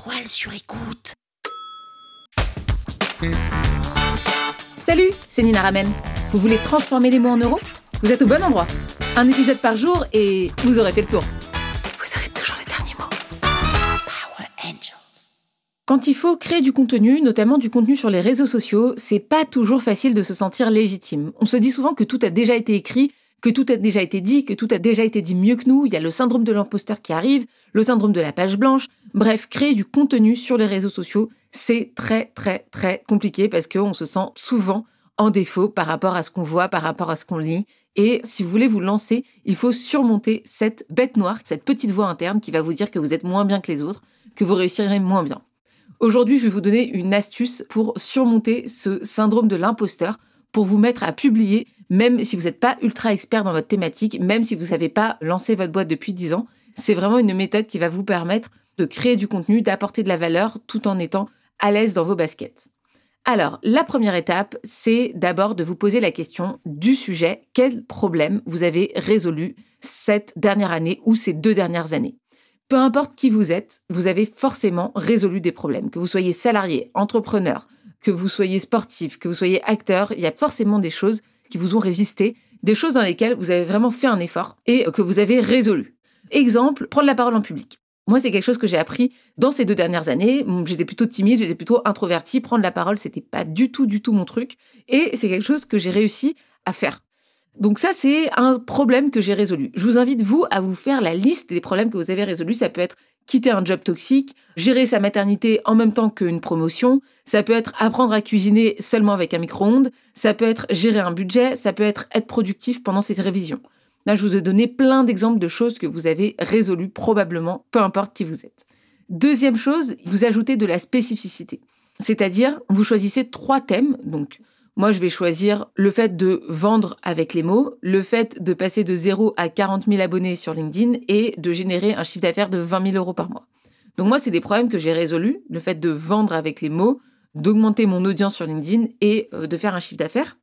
étoiles sur écoute. Salut, c'est Nina Ramen. Vous voulez transformer les mots en euros? Vous êtes au bon endroit. Un épisode par jour et vous aurez fait le tour. Vous aurez toujours les derniers mots. Power Angels. Quand il faut créer du contenu, notamment du contenu sur les réseaux sociaux, c'est pas toujours facile de se sentir légitime. On se dit souvent que tout a déjà été écrit, que tout a déjà été dit, que tout a déjà été dit mieux que nous. Il y a le syndrome de l'imposteur qui arrive, le syndrome de la page blanche. Bref, créer du contenu sur les réseaux sociaux, c'est très très très compliqué parce qu'on se sent souvent en défaut par rapport à ce qu'on voit, par rapport à ce qu'on lit. Et si vous voulez vous lancer, il faut surmonter cette bête noire, cette petite voix interne qui va vous dire que vous êtes moins bien que les autres, que vous réussirez moins bien. Aujourd'hui, je vais vous donner une astuce pour surmonter ce syndrome de l'imposteur, pour vous mettre à publier, même si vous n'êtes pas ultra expert dans votre thématique, même si vous n'avez pas lancé votre boîte depuis 10 ans. C'est vraiment une méthode qui va vous permettre de créer du contenu, d'apporter de la valeur tout en étant à l'aise dans vos baskets. Alors, la première étape, c'est d'abord de vous poser la question du sujet. Quel problème vous avez résolu cette dernière année ou ces deux dernières années? Peu importe qui vous êtes, vous avez forcément résolu des problèmes. Que vous soyez salarié, entrepreneur, que vous soyez sportif, que vous soyez acteur, il y a forcément des choses qui vous ont résisté, des choses dans lesquelles vous avez vraiment fait un effort et que vous avez résolu. Exemple, prendre la parole en public. Moi, c'est quelque chose que j'ai appris dans ces deux dernières années. J'étais plutôt timide, j'étais plutôt introvertie. Prendre la parole, c'était pas du tout, du tout mon truc. Et c'est quelque chose que j'ai réussi à faire. Donc ça, c'est un problème que j'ai résolu. Je vous invite, vous, à vous faire la liste des problèmes que vous avez résolus. Ça peut être quitter un job toxique, gérer sa maternité en même temps qu'une promotion, ça peut être apprendre à cuisiner seulement avec un micro-ondes, ça peut être gérer un budget, ça peut être être productif pendant ses révisions. Là, je vous ai donné plein d'exemples de choses que vous avez résolues probablement, peu importe qui vous êtes. Deuxième chose, vous ajoutez de la spécificité. C'est-à-dire, vous choisissez trois thèmes. Donc, moi, je vais choisir le fait de vendre avec les mots, le fait de passer de 0 à 40 000 abonnés sur LinkedIn et de générer un chiffre d'affaires de 20 000 euros par mois. Donc moi, c'est des problèmes que j'ai résolus, le fait de vendre avec les mots, d'augmenter mon audience sur LinkedIn et euh, de faire un chiffre d'affaires.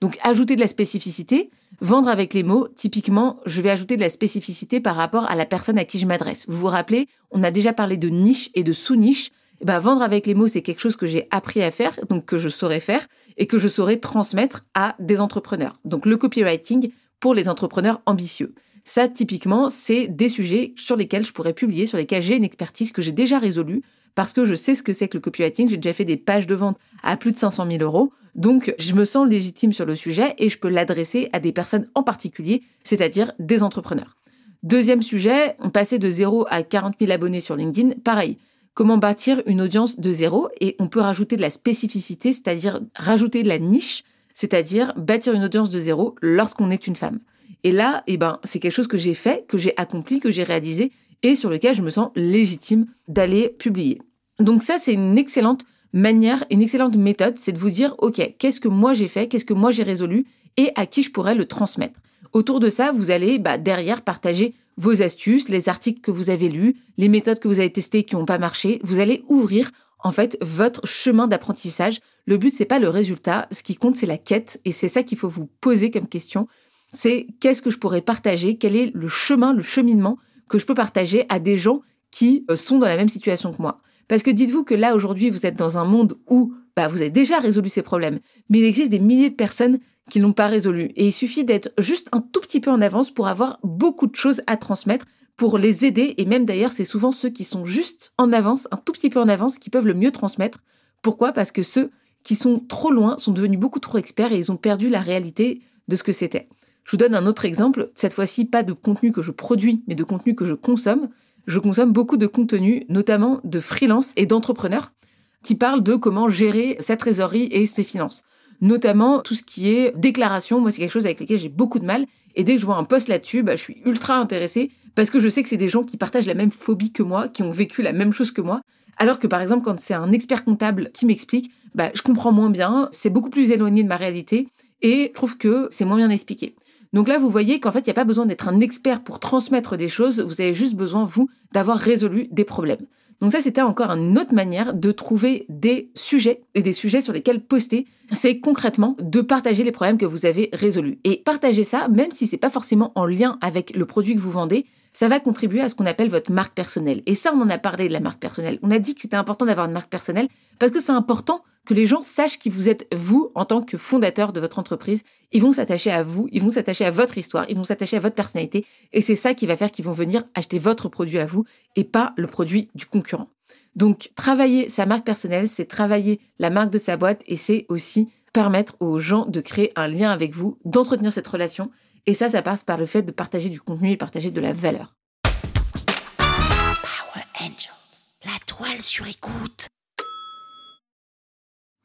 Donc ajouter de la spécificité, vendre avec les mots, typiquement, je vais ajouter de la spécificité par rapport à la personne à qui je m'adresse. Vous vous rappelez, on a déjà parlé de niche et de sous-niche. Eh ben, vendre avec les mots, c'est quelque chose que j'ai appris à faire, donc que je saurais faire et que je saurais transmettre à des entrepreneurs. Donc le copywriting pour les entrepreneurs ambitieux. Ça, typiquement, c'est des sujets sur lesquels je pourrais publier, sur lesquels j'ai une expertise que j'ai déjà résolue, parce que je sais ce que c'est que le copywriting. J'ai déjà fait des pages de vente à plus de 500 000 euros. Donc, je me sens légitime sur le sujet et je peux l'adresser à des personnes en particulier, c'est-à-dire des entrepreneurs. Deuxième sujet, on passait de 0 à 40 000 abonnés sur LinkedIn. Pareil, comment bâtir une audience de zéro et on peut rajouter de la spécificité, c'est-à-dire rajouter de la niche, c'est-à-dire bâtir une audience de zéro lorsqu'on est une femme. Et là, eh ben, c'est quelque chose que j'ai fait, que j'ai accompli, que j'ai réalisé et sur lequel je me sens légitime d'aller publier. Donc ça, c'est une excellente manière, une excellente méthode, c'est de vous dire, OK, qu'est-ce que moi j'ai fait, qu'est-ce que moi j'ai résolu et à qui je pourrais le transmettre. Autour de ça, vous allez bah, derrière partager vos astuces, les articles que vous avez lus, les méthodes que vous avez testées qui n'ont pas marché. Vous allez ouvrir en fait votre chemin d'apprentissage. Le but c'est pas le résultat, ce qui compte c'est la quête et c'est ça qu'il faut vous poser comme question. C'est qu'est-ce que je pourrais partager, quel est le chemin, le cheminement que je peux partager à des gens qui euh, sont dans la même situation que moi? Parce que dites-vous que là, aujourd'hui, vous êtes dans un monde où bah, vous avez déjà résolu ces problèmes, mais il existe des milliers de personnes qui n'ont pas résolu. Et il suffit d'être juste un tout petit peu en avance pour avoir beaucoup de choses à transmettre, pour les aider. Et même d'ailleurs, c'est souvent ceux qui sont juste en avance, un tout petit peu en avance, qui peuvent le mieux transmettre. Pourquoi? Parce que ceux qui sont trop loin sont devenus beaucoup trop experts et ils ont perdu la réalité de ce que c'était. Je vous donne un autre exemple, cette fois-ci pas de contenu que je produis, mais de contenu que je consomme. Je consomme beaucoup de contenu, notamment de freelance et d'entrepreneurs, qui parlent de comment gérer sa trésorerie et ses finances. Notamment tout ce qui est déclaration, moi c'est quelque chose avec lequel j'ai beaucoup de mal. Et dès que je vois un post là-dessus, bah, je suis ultra intéressée parce que je sais que c'est des gens qui partagent la même phobie que moi, qui ont vécu la même chose que moi. Alors que par exemple, quand c'est un expert comptable qui m'explique, bah, je comprends moins bien, c'est beaucoup plus éloigné de ma réalité et je trouve que c'est moins bien expliqué. Donc là, vous voyez qu'en fait, il n'y a pas besoin d'être un expert pour transmettre des choses, vous avez juste besoin, vous, d'avoir résolu des problèmes. Donc ça, c'était encore une autre manière de trouver des sujets et des sujets sur lesquels poster. C'est concrètement de partager les problèmes que vous avez résolus. Et partager ça, même si c'est pas forcément en lien avec le produit que vous vendez, ça va contribuer à ce qu'on appelle votre marque personnelle. Et ça, on en a parlé de la marque personnelle. On a dit que c'était important d'avoir une marque personnelle parce que c'est important que les gens sachent qui vous êtes, vous, en tant que fondateur de votre entreprise. Ils vont s'attacher à vous, ils vont s'attacher à votre histoire, ils vont s'attacher à votre personnalité. Et c'est ça qui va faire qu'ils vont venir acheter votre produit à vous et pas le produit du concurrent. Donc, travailler sa marque personnelle, c'est travailler la marque de sa boîte et c'est aussi permettre aux gens de créer un lien avec vous, d'entretenir cette relation. Et ça, ça passe par le fait de partager du contenu et partager de la valeur. Power Angels. La toile sur écoute.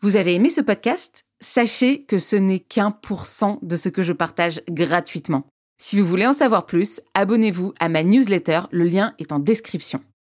Vous avez aimé ce podcast? Sachez que ce n'est qu'un pour cent de ce que je partage gratuitement. Si vous voulez en savoir plus, abonnez-vous à ma newsletter, le lien est en description.